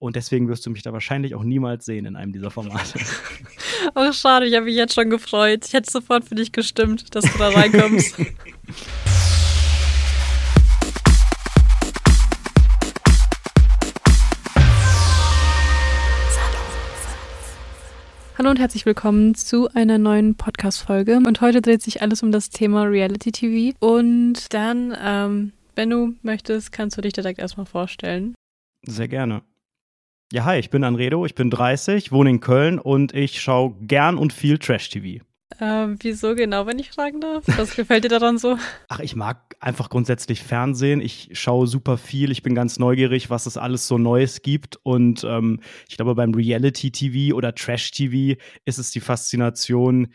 Und deswegen wirst du mich da wahrscheinlich auch niemals sehen in einem dieser Formate. Oh, schade, ich habe mich jetzt schon gefreut. Ich hätte sofort für dich gestimmt, dass du da reinkommst. Hallo und herzlich willkommen zu einer neuen Podcast-Folge. Und heute dreht sich alles um das Thema Reality TV. Und dann, ähm, wenn du möchtest, kannst du dich direkt erstmal vorstellen. Sehr gerne. Ja, hi, ich bin Anredo, ich bin 30, wohne in Köln und ich schaue gern und viel Trash-TV. Ähm, wieso genau, wenn ich fragen darf? Was gefällt dir daran so? Ach, ich mag einfach grundsätzlich Fernsehen. Ich schaue super viel. Ich bin ganz neugierig, was es alles so Neues gibt. Und ähm, ich glaube, beim Reality-TV oder Trash-TV ist es die Faszination,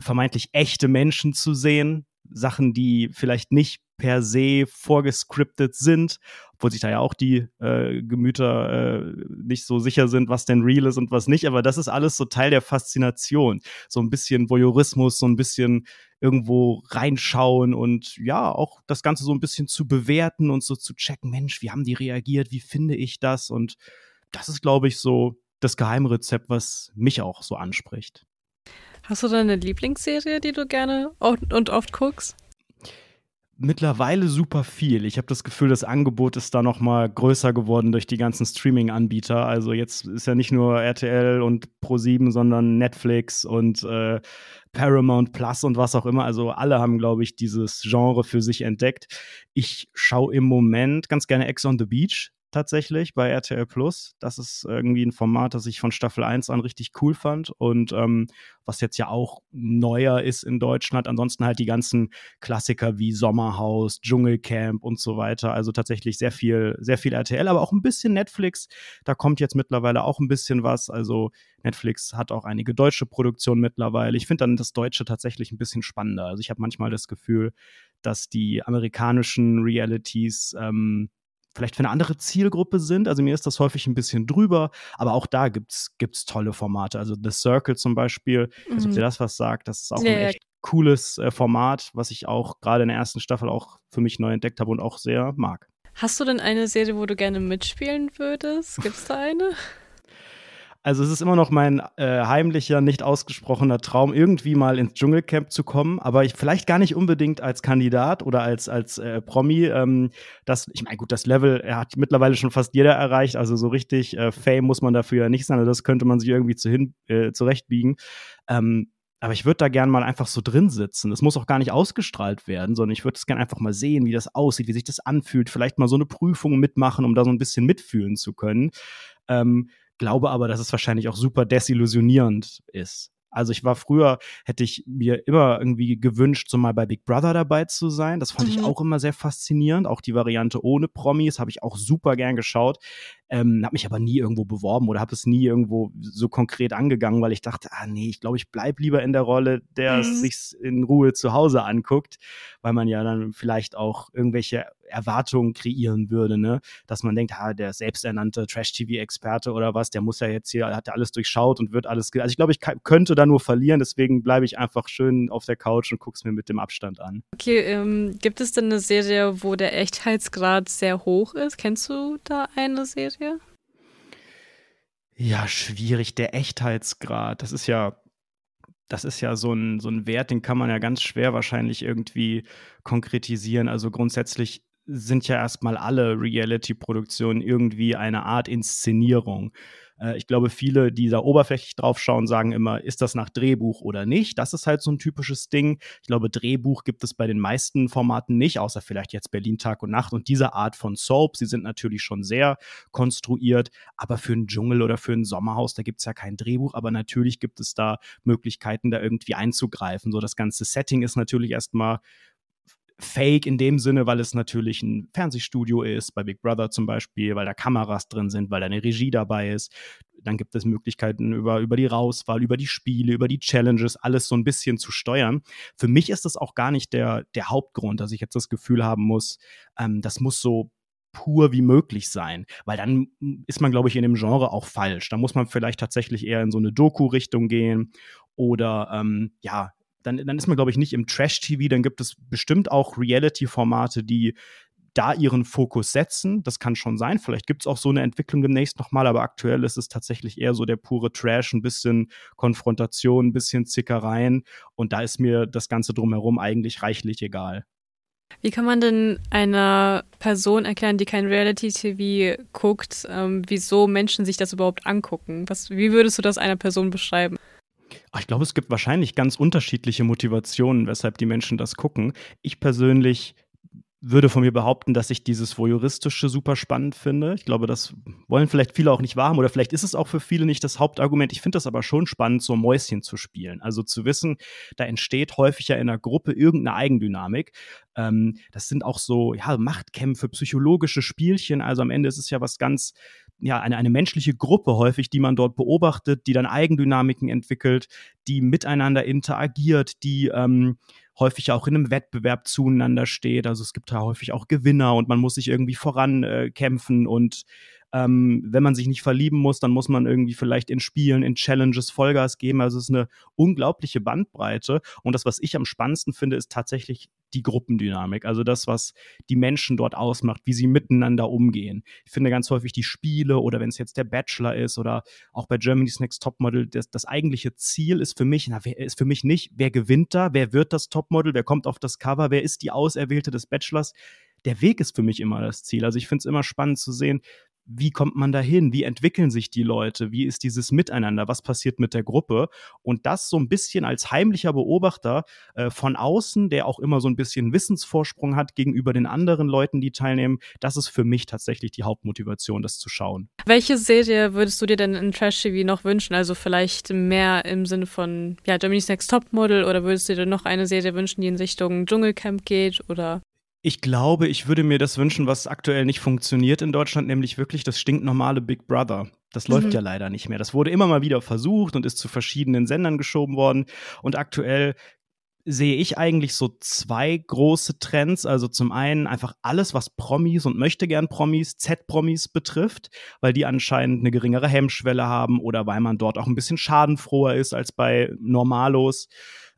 vermeintlich echte Menschen zu sehen. Sachen, die vielleicht nicht per se vorgescriptet sind, obwohl sich da ja auch die äh, Gemüter äh, nicht so sicher sind, was denn real ist und was nicht. Aber das ist alles so Teil der Faszination. So ein bisschen Voyeurismus, so ein bisschen irgendwo reinschauen und ja, auch das Ganze so ein bisschen zu bewerten und so zu checken, Mensch, wie haben die reagiert, wie finde ich das? Und das ist, glaube ich, so das Geheimrezept, was mich auch so anspricht. Hast du da eine Lieblingsserie, die du gerne und oft guckst? Mittlerweile super viel. Ich habe das Gefühl, das Angebot ist da noch mal größer geworden durch die ganzen Streaming-Anbieter. Also jetzt ist ja nicht nur RTL und Pro7, sondern Netflix und äh, Paramount Plus und was auch immer. Also alle haben, glaube ich, dieses Genre für sich entdeckt. Ich schaue im Moment ganz gerne Ex on the Beach tatsächlich bei RTL Plus. Das ist irgendwie ein Format, das ich von Staffel 1 an richtig cool fand und ähm, was jetzt ja auch neuer ist in Deutschland. Ansonsten halt die ganzen Klassiker wie Sommerhaus, Dschungelcamp und so weiter. Also tatsächlich sehr viel, sehr viel RTL, aber auch ein bisschen Netflix. Da kommt jetzt mittlerweile auch ein bisschen was. Also Netflix hat auch einige deutsche Produktionen mittlerweile. Ich finde dann das Deutsche tatsächlich ein bisschen spannender. Also ich habe manchmal das Gefühl, dass die amerikanischen Realities ähm, vielleicht für eine andere Zielgruppe sind. Also mir ist das häufig ein bisschen drüber, aber auch da gibt es tolle Formate. Also The Circle zum Beispiel, mhm. also ob dir das was sagt, das ist auch ja, ein echt cooles äh, Format, was ich auch gerade in der ersten Staffel auch für mich neu entdeckt habe und auch sehr mag. Hast du denn eine Serie, wo du gerne mitspielen würdest? Gibt es da eine? Also es ist immer noch mein äh, heimlicher, nicht ausgesprochener Traum, irgendwie mal ins Dschungelcamp zu kommen, aber ich, vielleicht gar nicht unbedingt als Kandidat oder als, als äh, Promi. Ähm, das, ich meine, gut, das Level er hat mittlerweile schon fast jeder erreicht, also so richtig äh, Fame muss man dafür ja nicht sein, also das könnte man sich irgendwie zu hin, äh, zurechtbiegen. Ähm, aber ich würde da gern mal einfach so drin sitzen. Das muss auch gar nicht ausgestrahlt werden, sondern ich würde es gern einfach mal sehen, wie das aussieht, wie sich das anfühlt. Vielleicht mal so eine Prüfung mitmachen, um da so ein bisschen mitfühlen zu können. Ähm, glaube aber, dass es wahrscheinlich auch super desillusionierend ist. Also ich war früher, hätte ich mir immer irgendwie gewünscht, so mal bei Big Brother dabei zu sein. Das fand mhm. ich auch immer sehr faszinierend. Auch die Variante ohne Promis habe ich auch super gern geschaut. Ähm, habe mich aber nie irgendwo beworben oder habe es nie irgendwo so konkret angegangen, weil ich dachte, ah nee, ich glaube, ich bleib lieber in der Rolle, der mhm. sich in Ruhe zu Hause anguckt, weil man ja dann vielleicht auch irgendwelche Erwartungen kreieren würde, ne? Dass man denkt, ah, der selbsternannte Trash-TV-Experte oder was, der muss ja jetzt hier, hat ja alles durchschaut und wird alles. Also ich glaube, ich könnte da nur verlieren, deswegen bleibe ich einfach schön auf der Couch und gucke es mir mit dem Abstand an. Okay, ähm, gibt es denn eine Serie, wo der Echtheitsgrad sehr hoch ist? Kennst du da eine Serie? Serie? Ja, schwierig. Der Echtheitsgrad, das ist ja, das ist ja so ein, so ein Wert, den kann man ja ganz schwer wahrscheinlich irgendwie konkretisieren. Also grundsätzlich sind ja erstmal alle Reality-Produktionen irgendwie eine Art Inszenierung. Äh, ich glaube, viele, die da oberflächlich drauf schauen, sagen immer, ist das nach Drehbuch oder nicht? Das ist halt so ein typisches Ding. Ich glaube, Drehbuch gibt es bei den meisten Formaten nicht, außer vielleicht jetzt Berlin Tag und Nacht und diese Art von Soap. Sie sind natürlich schon sehr konstruiert, aber für einen Dschungel oder für ein Sommerhaus, da gibt es ja kein Drehbuch, aber natürlich gibt es da Möglichkeiten, da irgendwie einzugreifen. So das ganze Setting ist natürlich erstmal fake in dem Sinne, weil es natürlich ein Fernsehstudio ist, bei Big Brother zum Beispiel, weil da Kameras drin sind, weil da eine Regie dabei ist. Dann gibt es Möglichkeiten über, über die Rauswahl, über die Spiele, über die Challenges, alles so ein bisschen zu steuern. Für mich ist das auch gar nicht der, der Hauptgrund, dass ich jetzt das Gefühl haben muss, ähm, das muss so pur wie möglich sein, weil dann ist man, glaube ich, in dem Genre auch falsch. Da muss man vielleicht tatsächlich eher in so eine Doku-Richtung gehen oder ähm, ja, dann, dann ist man, glaube ich, nicht im Trash-TV. Dann gibt es bestimmt auch Reality-Formate, die da ihren Fokus setzen. Das kann schon sein. Vielleicht gibt es auch so eine Entwicklung demnächst nochmal, aber aktuell ist es tatsächlich eher so der pure Trash, ein bisschen Konfrontation, ein bisschen Zickereien. Und da ist mir das Ganze drumherum eigentlich reichlich egal. Wie kann man denn einer Person erklären, die kein Reality-TV guckt, ähm, wieso Menschen sich das überhaupt angucken? Was, wie würdest du das einer Person beschreiben? Ich glaube, es gibt wahrscheinlich ganz unterschiedliche Motivationen, weshalb die Menschen das gucken. Ich persönlich würde von mir behaupten, dass ich dieses Voyeuristische super spannend finde. Ich glaube, das wollen vielleicht viele auch nicht wahrhaben oder vielleicht ist es auch für viele nicht das Hauptargument. Ich finde das aber schon spannend, so Mäuschen zu spielen. Also zu wissen, da entsteht häufig ja in einer Gruppe irgendeine Eigendynamik. Ähm, das sind auch so ja, Machtkämpfe, psychologische Spielchen. Also am Ende ist es ja was ganz ja, eine, eine menschliche Gruppe häufig, die man dort beobachtet, die dann Eigendynamiken entwickelt, die miteinander interagiert, die ähm, häufig auch in einem Wettbewerb zueinander steht. Also es gibt da häufig auch Gewinner und man muss sich irgendwie vorankämpfen äh, und ähm, wenn man sich nicht verlieben muss, dann muss man irgendwie vielleicht in Spielen, in Challenges Vollgas geben. Also es ist eine unglaubliche Bandbreite. Und das, was ich am spannendsten finde, ist tatsächlich die Gruppendynamik. Also das, was die Menschen dort ausmacht, wie sie miteinander umgehen. Ich finde ganz häufig die Spiele oder wenn es jetzt der Bachelor ist oder auch bei Germany's Next Topmodel, das, das eigentliche Ziel ist für mich, na, wer, ist für mich nicht, wer gewinnt da, wer wird das Topmodel, wer kommt auf das Cover, wer ist die Auserwählte des Bachelors der Weg ist für mich immer das Ziel. Also ich finde es immer spannend zu sehen, wie kommt man dahin? Wie entwickeln sich die Leute? Wie ist dieses Miteinander? Was passiert mit der Gruppe? Und das so ein bisschen als heimlicher Beobachter äh, von außen, der auch immer so ein bisschen Wissensvorsprung hat gegenüber den anderen Leuten, die teilnehmen, das ist für mich tatsächlich die Hauptmotivation, das zu schauen. Welche Serie würdest du dir denn in Trash TV noch wünschen? Also vielleicht mehr im Sinne von ja, Germany's Next Topmodel oder würdest du dir noch eine Serie wünschen, die in Richtung Dschungelcamp geht oder? Ich glaube, ich würde mir das wünschen, was aktuell nicht funktioniert in Deutschland, nämlich wirklich das stinknormale Big Brother. Das mhm. läuft ja leider nicht mehr. Das wurde immer mal wieder versucht und ist zu verschiedenen Sendern geschoben worden. Und aktuell sehe ich eigentlich so zwei große Trends. Also zum einen einfach alles, was Promis und möchte gern Promis, Z-Promis betrifft, weil die anscheinend eine geringere Hemmschwelle haben oder weil man dort auch ein bisschen schadenfroher ist als bei Normalos.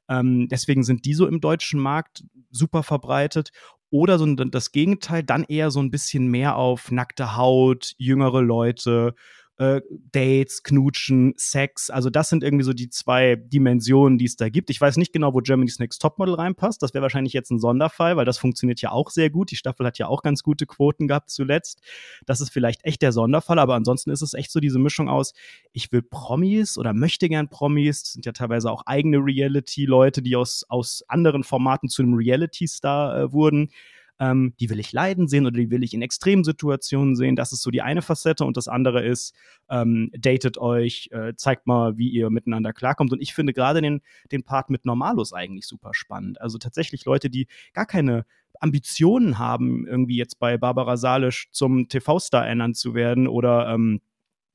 Ähm, deswegen sind die so im deutschen Markt super verbreitet oder so das Gegenteil, dann eher so ein bisschen mehr auf nackte Haut, jüngere Leute, äh, Dates, Knutschen, Sex. Also das sind irgendwie so die zwei Dimensionen, die es da gibt. Ich weiß nicht genau, wo Germany's Next Topmodel reinpasst. Das wäre wahrscheinlich jetzt ein Sonderfall, weil das funktioniert ja auch sehr gut. Die Staffel hat ja auch ganz gute Quoten gehabt zuletzt. Das ist vielleicht echt der Sonderfall, aber ansonsten ist es echt so diese Mischung aus, ich will Promis oder möchte gern Promis. Das sind ja teilweise auch eigene Reality-Leute, die aus, aus anderen Formaten zu einem Reality-Star äh, wurden ähm, die will ich leiden sehen oder die will ich in extremen Situationen sehen. Das ist so die eine Facette und das andere ist, ähm, datet euch, äh, zeigt mal, wie ihr miteinander klarkommt. Und ich finde gerade den, den Part mit Normalos eigentlich super spannend. Also tatsächlich Leute, die gar keine Ambitionen haben, irgendwie jetzt bei Barbara Salisch zum TV-Star ernannt zu werden oder ähm,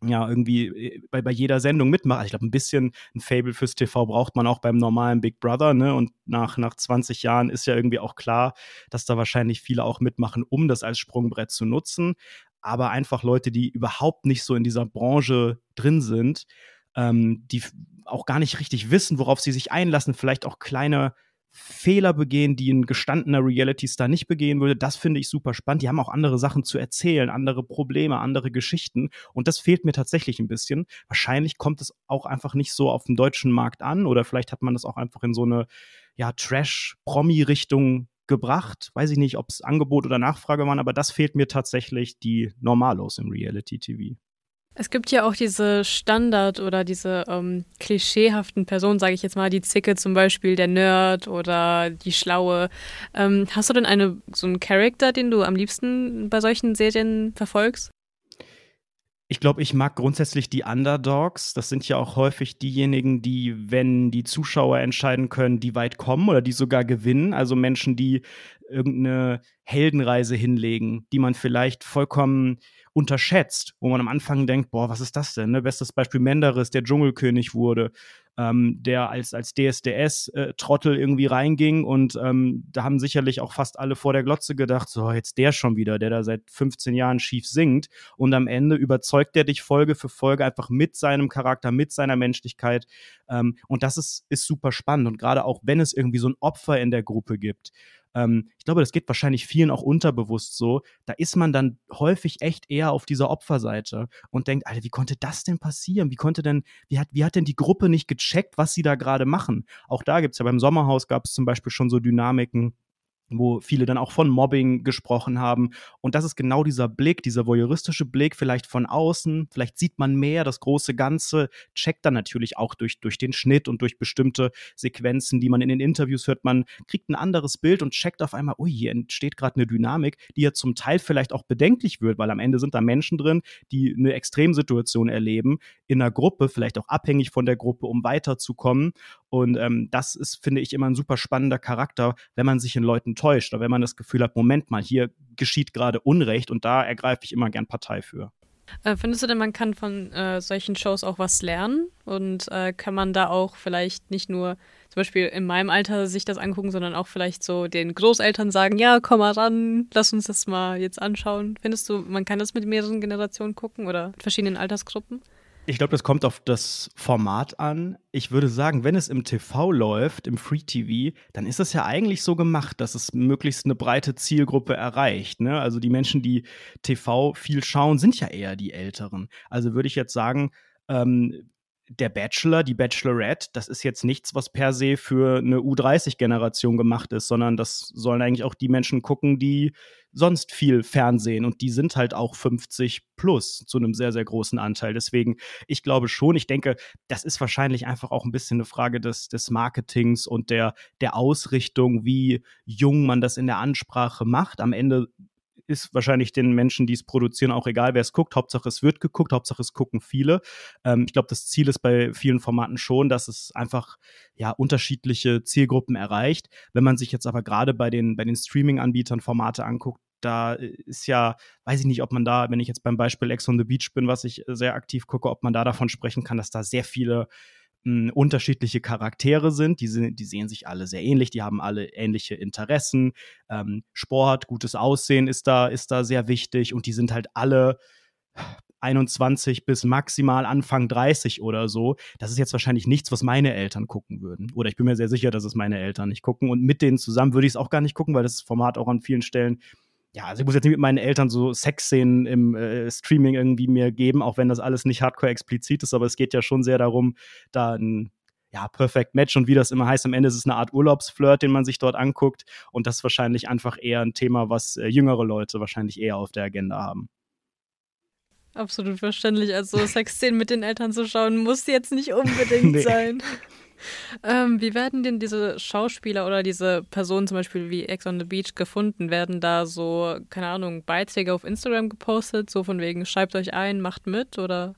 ja, irgendwie äh, bei, bei jeder Sendung mitmacht. Ich glaube, ein bisschen ein Fable fürs TV braucht man auch beim normalen Big Brother, ne? Und nach, nach 20 Jahren ist ja irgendwie auch klar, dass da wahrscheinlich viele auch mitmachen, um das als Sprungbrett zu nutzen. Aber einfach Leute, die überhaupt nicht so in dieser Branche drin sind, ähm, die auch gar nicht richtig wissen, worauf sie sich einlassen, vielleicht auch kleine Fehler begehen, die ein gestandener Reality-Star nicht begehen würde. Das finde ich super spannend. Die haben auch andere Sachen zu erzählen, andere Probleme, andere Geschichten. Und das fehlt mir tatsächlich ein bisschen. Wahrscheinlich kommt es auch einfach nicht so auf dem deutschen Markt an oder vielleicht hat man das auch einfach in so eine ja, Trash-Promi-Richtung gebracht. Weiß ich nicht, ob es Angebot oder Nachfrage waren, aber das fehlt mir tatsächlich die Normalos im Reality-TV. Es gibt ja auch diese Standard- oder diese ähm, klischeehaften Personen, sage ich jetzt mal, die Zicke zum Beispiel, der Nerd oder die Schlaue. Ähm, hast du denn eine, so einen Charakter, den du am liebsten bei solchen Serien verfolgst? Ich glaube, ich mag grundsätzlich die Underdogs. Das sind ja auch häufig diejenigen, die, wenn die Zuschauer entscheiden können, die weit kommen oder die sogar gewinnen. Also Menschen, die irgendeine Heldenreise hinlegen, die man vielleicht vollkommen unterschätzt, wo man am Anfang denkt, boah, was ist das denn? Ne? Bestes Beispiel Menderes, der Dschungelkönig wurde, ähm, der als, als DSDS-Trottel äh, irgendwie reinging und ähm, da haben sicherlich auch fast alle vor der Glotze gedacht, so, jetzt der schon wieder, der da seit 15 Jahren schief singt und am Ende überzeugt er dich Folge für Folge einfach mit seinem Charakter, mit seiner Menschlichkeit ähm, und das ist, ist super spannend und gerade auch, wenn es irgendwie so ein Opfer in der Gruppe gibt, ähm, ich glaube, das geht wahrscheinlich vielen auch unterbewusst so. Da ist man dann häufig echt eher auf dieser Opferseite und denkt, Alter, wie konnte das denn passieren? Wie konnte denn, wie hat, wie hat denn die Gruppe nicht gecheckt, was sie da gerade machen? Auch da gibt es ja beim Sommerhaus gab es zum Beispiel schon so Dynamiken wo viele dann auch von Mobbing gesprochen haben. Und das ist genau dieser Blick, dieser voyeuristische Blick, vielleicht von außen, vielleicht sieht man mehr das große Ganze, checkt dann natürlich auch durch, durch den Schnitt und durch bestimmte Sequenzen, die man in den Interviews hört, man kriegt ein anderes Bild und checkt auf einmal, ui, hier entsteht gerade eine Dynamik, die ja zum Teil vielleicht auch bedenklich wird, weil am Ende sind da Menschen drin, die eine Extremsituation erleben, in einer Gruppe, vielleicht auch abhängig von der Gruppe, um weiterzukommen. Und ähm, das ist, finde ich, immer ein super spannender Charakter, wenn man sich in Leuten täuscht oder wenn man das Gefühl hat, Moment mal, hier geschieht gerade Unrecht und da ergreife ich immer gern Partei für. Äh, findest du denn, man kann von äh, solchen Shows auch was lernen? Und äh, kann man da auch vielleicht nicht nur zum Beispiel in meinem Alter sich das angucken, sondern auch vielleicht so den Großeltern sagen, ja, komm mal ran, lass uns das mal jetzt anschauen. Findest du, man kann das mit mehreren Generationen gucken oder mit verschiedenen Altersgruppen? Ich glaube, das kommt auf das Format an. Ich würde sagen, wenn es im TV läuft, im Free TV, dann ist es ja eigentlich so gemacht, dass es möglichst eine breite Zielgruppe erreicht. Ne? Also die Menschen, die TV viel schauen, sind ja eher die Älteren. Also würde ich jetzt sagen, ähm, der Bachelor, die Bachelorette, das ist jetzt nichts, was per se für eine U30-Generation gemacht ist, sondern das sollen eigentlich auch die Menschen gucken, die sonst viel Fernsehen und die sind halt auch 50 plus zu einem sehr, sehr großen Anteil. Deswegen, ich glaube schon, ich denke, das ist wahrscheinlich einfach auch ein bisschen eine Frage des, des Marketings und der, der Ausrichtung, wie jung man das in der Ansprache macht. Am Ende ist wahrscheinlich den Menschen, die es produzieren, auch egal, wer es guckt. Hauptsache es wird geguckt, Hauptsache es gucken viele. Ähm, ich glaube, das Ziel ist bei vielen Formaten schon, dass es einfach ja unterschiedliche Zielgruppen erreicht. Wenn man sich jetzt aber gerade bei den, bei den Streaming-Anbietern Formate anguckt, da ist ja, weiß ich nicht, ob man da, wenn ich jetzt beim Beispiel Ex on the Beach bin, was ich sehr aktiv gucke, ob man da davon sprechen kann, dass da sehr viele mh, unterschiedliche Charaktere sind. Die, sind. die sehen sich alle sehr ähnlich, die haben alle ähnliche Interessen. Ähm, Sport, gutes Aussehen ist da, ist da sehr wichtig und die sind halt alle 21 bis maximal Anfang 30 oder so. Das ist jetzt wahrscheinlich nichts, was meine Eltern gucken würden. Oder ich bin mir sehr sicher, dass es meine Eltern nicht gucken. Und mit denen zusammen würde ich es auch gar nicht gucken, weil das Format auch an vielen Stellen ja, also ich muss jetzt nicht mit meinen Eltern so Sexszenen im äh, Streaming irgendwie mir geben, auch wenn das alles nicht hardcore explizit ist, aber es geht ja schon sehr darum, da ein ja, Perfect Match und wie das immer heißt, am Ende ist es eine Art Urlaubsflirt, den man sich dort anguckt und das ist wahrscheinlich einfach eher ein Thema, was äh, jüngere Leute wahrscheinlich eher auf der Agenda haben. Absolut verständlich. Also Sexszenen mit den Eltern zu schauen, muss jetzt nicht unbedingt nee. sein. Ähm, wie werden denn diese Schauspieler oder diese Personen zum Beispiel wie Ex on the Beach gefunden? Werden da so, keine Ahnung, Beiträge auf Instagram gepostet, so von wegen, schreibt euch ein, macht mit oder?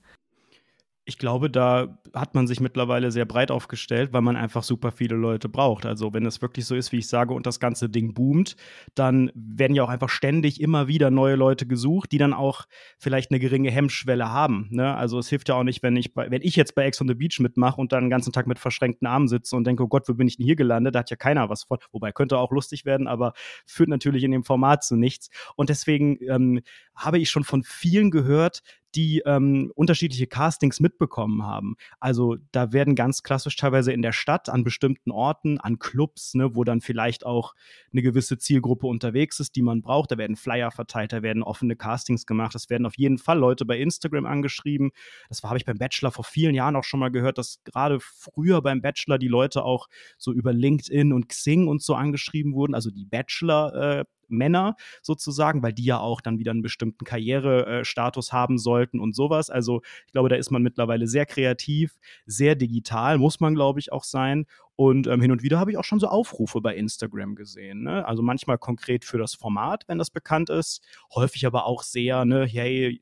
Ich glaube, da hat man sich mittlerweile sehr breit aufgestellt, weil man einfach super viele Leute braucht. Also wenn es wirklich so ist, wie ich sage, und das ganze Ding boomt, dann werden ja auch einfach ständig immer wieder neue Leute gesucht, die dann auch vielleicht eine geringe Hemmschwelle haben. Ne? Also es hilft ja auch nicht, wenn ich, bei, wenn ich jetzt bei Ex on the Beach mitmache und dann den ganzen Tag mit verschränkten Armen sitze und denke, oh Gott, wo bin ich denn hier gelandet? Da hat ja keiner was von. Wobei könnte auch lustig werden, aber führt natürlich in dem Format zu nichts. Und deswegen ähm, habe ich schon von vielen gehört, die ähm, unterschiedliche Castings mitbekommen haben. Also da werden ganz klassisch teilweise in der Stadt an bestimmten Orten, an Clubs, ne, wo dann vielleicht auch eine gewisse Zielgruppe unterwegs ist, die man braucht. Da werden Flyer verteilt, da werden offene Castings gemacht. Es werden auf jeden Fall Leute bei Instagram angeschrieben. Das habe ich beim Bachelor vor vielen Jahren auch schon mal gehört, dass gerade früher beim Bachelor die Leute auch so über LinkedIn und Xing und so angeschrieben wurden. Also die Bachelor äh, Männer sozusagen, weil die ja auch dann wieder einen bestimmten Karrierestatus haben sollten und sowas. Also ich glaube, da ist man mittlerweile sehr kreativ, sehr digital, muss man, glaube ich, auch sein. Und ähm, hin und wieder habe ich auch schon so Aufrufe bei Instagram gesehen. Ne? Also manchmal konkret für das Format, wenn das bekannt ist. Häufig aber auch sehr, ne, hey,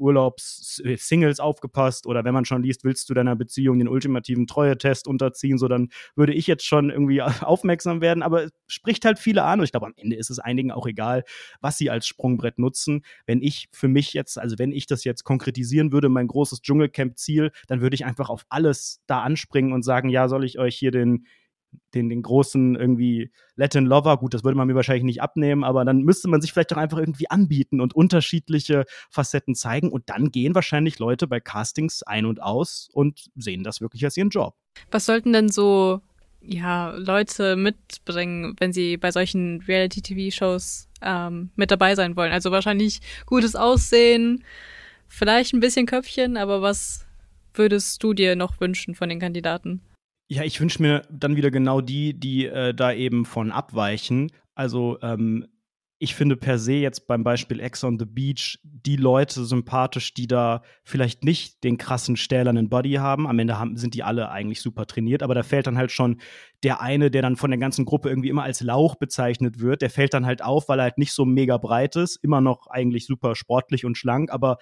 Urlaubs-Singles aufgepasst oder wenn man schon liest, willst du deiner Beziehung den ultimativen Treue-Test unterziehen, so dann würde ich jetzt schon irgendwie aufmerksam werden. Aber es spricht halt viele an und ich glaube, am Ende ist es einigen auch egal, was sie als Sprungbrett nutzen. Wenn ich für mich jetzt, also wenn ich das jetzt konkretisieren würde, mein großes Dschungelcamp-Ziel, dann würde ich einfach auf alles da anspringen und sagen, ja, soll ich euch hier den den, den, den großen irgendwie Latin Lover, gut, das würde man mir wahrscheinlich nicht abnehmen, aber dann müsste man sich vielleicht doch einfach irgendwie anbieten und unterschiedliche Facetten zeigen und dann gehen wahrscheinlich Leute bei Castings ein und aus und sehen das wirklich als ihren Job. Was sollten denn so ja, Leute mitbringen, wenn sie bei solchen Reality-TV-Shows ähm, mit dabei sein wollen. Also wahrscheinlich gutes Aussehen, vielleicht ein bisschen Köpfchen, aber was würdest du dir noch wünschen von den Kandidaten? Ja, ich wünsche mir dann wieder genau die, die äh, da eben von abweichen. Also ähm, ich finde per se jetzt beim Beispiel Ex on the Beach die Leute sympathisch, die da vielleicht nicht den krassen stählernen Body haben. Am Ende haben, sind die alle eigentlich super trainiert, aber da fällt dann halt schon der eine, der dann von der ganzen Gruppe irgendwie immer als Lauch bezeichnet wird, der fällt dann halt auf, weil er halt nicht so mega breit ist, immer noch eigentlich super sportlich und schlank, aber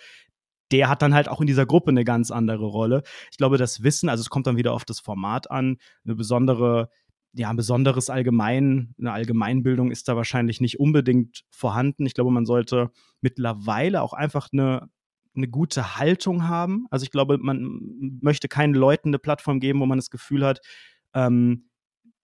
der hat dann halt auch in dieser Gruppe eine ganz andere Rolle. Ich glaube, das Wissen, also es kommt dann wieder auf das Format an, eine besondere ja, ein besonderes Allgemein, eine Allgemeinbildung ist da wahrscheinlich nicht unbedingt vorhanden. Ich glaube, man sollte mittlerweile auch einfach eine, eine gute Haltung haben. Also ich glaube, man möchte keinen Leuten eine Plattform geben, wo man das Gefühl hat, ähm,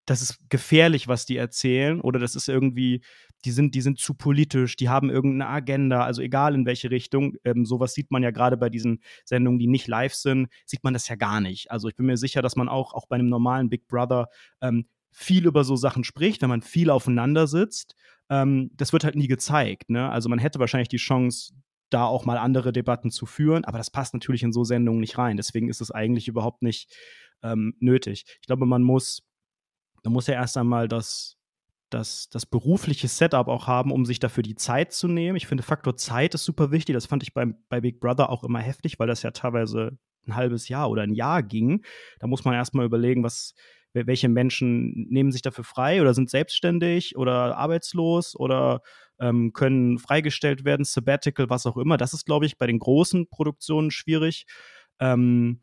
das ist gefährlich, was die erzählen, oder das ist irgendwie, die sind, die sind zu politisch, die haben irgendeine Agenda, also egal in welche Richtung. Ähm, sowas sieht man ja gerade bei diesen Sendungen, die nicht live sind, sieht man das ja gar nicht. Also ich bin mir sicher, dass man auch, auch bei einem normalen Big Brother ähm, viel über so Sachen spricht, wenn man viel aufeinander sitzt. Ähm, das wird halt nie gezeigt. Ne? Also man hätte wahrscheinlich die Chance, da auch mal andere Debatten zu führen, aber das passt natürlich in so Sendungen nicht rein. Deswegen ist es eigentlich überhaupt nicht ähm, nötig. Ich glaube, man muss, man muss ja erst einmal das, das, das berufliche Setup auch haben, um sich dafür die Zeit zu nehmen. Ich finde, Faktor Zeit ist super wichtig. Das fand ich beim, bei Big Brother auch immer heftig, weil das ja teilweise ein halbes Jahr oder ein Jahr ging. Da muss man erstmal überlegen, was, welche Menschen nehmen sich dafür frei oder sind selbstständig oder arbeitslos oder ähm, können freigestellt werden, Sabbatical, was auch immer. Das ist, glaube ich, bei den großen Produktionen schwierig. Ähm,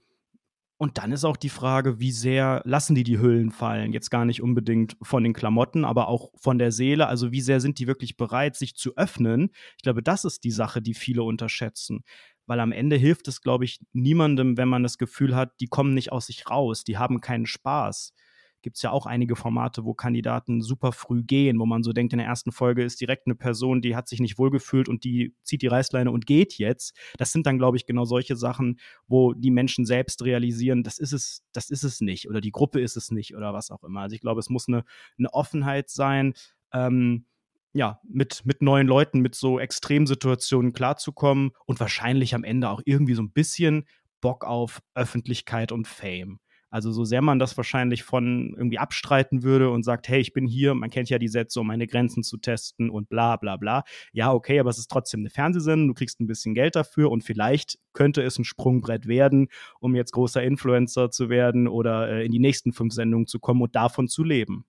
und dann ist auch die Frage, wie sehr lassen die die Hüllen fallen? Jetzt gar nicht unbedingt von den Klamotten, aber auch von der Seele. Also wie sehr sind die wirklich bereit, sich zu öffnen? Ich glaube, das ist die Sache, die viele unterschätzen weil am Ende hilft es, glaube ich, niemandem, wenn man das Gefühl hat, die kommen nicht aus sich raus, die haben keinen Spaß. Gibt es ja auch einige Formate, wo Kandidaten super früh gehen, wo man so denkt, in der ersten Folge ist direkt eine Person, die hat sich nicht wohlgefühlt und die zieht die Reißleine und geht jetzt. Das sind dann, glaube ich, genau solche Sachen, wo die Menschen selbst realisieren, das ist es, das ist es nicht oder die Gruppe ist es nicht oder was auch immer. Also ich glaube, es muss eine, eine Offenheit sein. Ähm, ja, mit, mit neuen Leuten, mit so Extremsituationen klarzukommen und wahrscheinlich am Ende auch irgendwie so ein bisschen Bock auf Öffentlichkeit und Fame. Also so sehr man das wahrscheinlich von irgendwie abstreiten würde und sagt, hey, ich bin hier, man kennt ja die Sätze, um meine Grenzen zu testen und bla bla bla. Ja, okay, aber es ist trotzdem eine Fernsehsendung, du kriegst ein bisschen Geld dafür und vielleicht könnte es ein Sprungbrett werden, um jetzt großer Influencer zu werden oder äh, in die nächsten fünf Sendungen zu kommen und davon zu leben.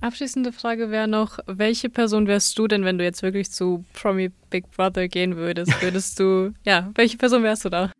Abschließende Frage wäre noch, welche Person wärst du denn, wenn du jetzt wirklich zu Promi Big Brother gehen würdest? Würdest du, ja, welche Person wärst du da?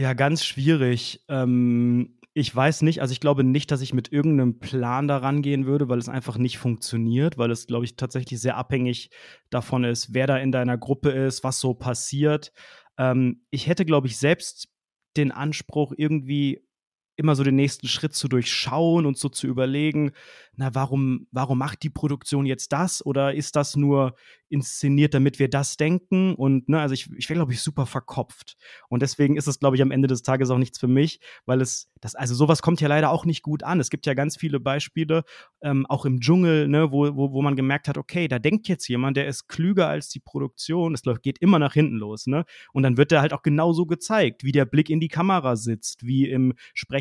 Ja, ganz schwierig. Ähm, ich weiß nicht, also ich glaube nicht, dass ich mit irgendeinem Plan da rangehen würde, weil es einfach nicht funktioniert, weil es, glaube ich, tatsächlich sehr abhängig davon ist, wer da in deiner Gruppe ist, was so passiert. Ähm, ich hätte, glaube ich, selbst den Anspruch, irgendwie immer so den nächsten Schritt zu durchschauen und so zu überlegen, na, warum, warum macht die Produktion jetzt das? Oder ist das nur inszeniert, damit wir das denken? Und, ne, also ich, ich wäre, glaube ich, super verkopft. Und deswegen ist es, glaube ich, am Ende des Tages auch nichts für mich, weil es, das, also sowas kommt ja leider auch nicht gut an. Es gibt ja ganz viele Beispiele, ähm, auch im Dschungel, ne, wo, wo, wo man gemerkt hat, okay, da denkt jetzt jemand, der ist klüger als die Produktion. Es geht immer nach hinten los, ne? Und dann wird der halt auch genauso gezeigt, wie der Blick in die Kamera sitzt, wie im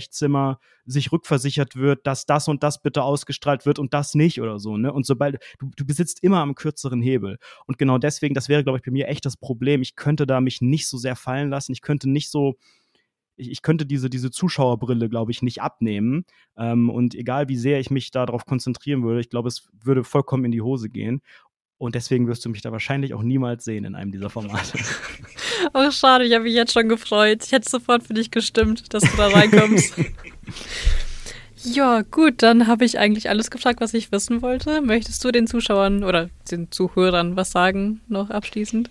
Sprechzimmer sich rückversichert wird, dass das und das bitte ausgestrahlt wird und das nicht oder so, ne? Und sobald, du, du besitzt immer am kürzeren Hebel. Und genau deswegen, das wäre, glaube ich, bei mir echt das Problem. Ich könnte da mich nicht so sehr fallen lassen. Ich könnte nicht so, ich, könnte diese, diese Zuschauerbrille, glaube ich, nicht abnehmen. Ähm, und egal wie sehr ich mich darauf konzentrieren würde, ich glaube, es würde vollkommen in die Hose gehen. Und deswegen wirst du mich da wahrscheinlich auch niemals sehen in einem dieser Formate. Oh, schade, ich habe mich jetzt schon gefreut. Ich hätte sofort für dich gestimmt, dass du da reinkommst. ja, gut, dann habe ich eigentlich alles gefragt, was ich wissen wollte. Möchtest du den Zuschauern oder den Zuhörern was sagen, noch abschließend?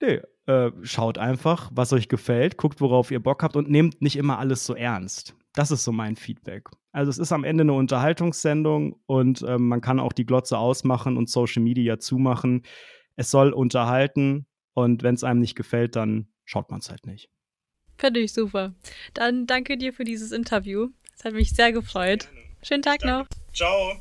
Nee, äh, schaut einfach, was euch gefällt, guckt, worauf ihr Bock habt und nehmt nicht immer alles so ernst. Das ist so mein Feedback. Also es ist am Ende eine Unterhaltungssendung und äh, man kann auch die Glotze ausmachen und Social Media zumachen. Es soll unterhalten und wenn es einem nicht gefällt, dann schaut man es halt nicht. Finde ich super. Dann danke dir für dieses Interview. Es hat mich sehr gefreut. Schönen Tag Danke. noch. Ciao.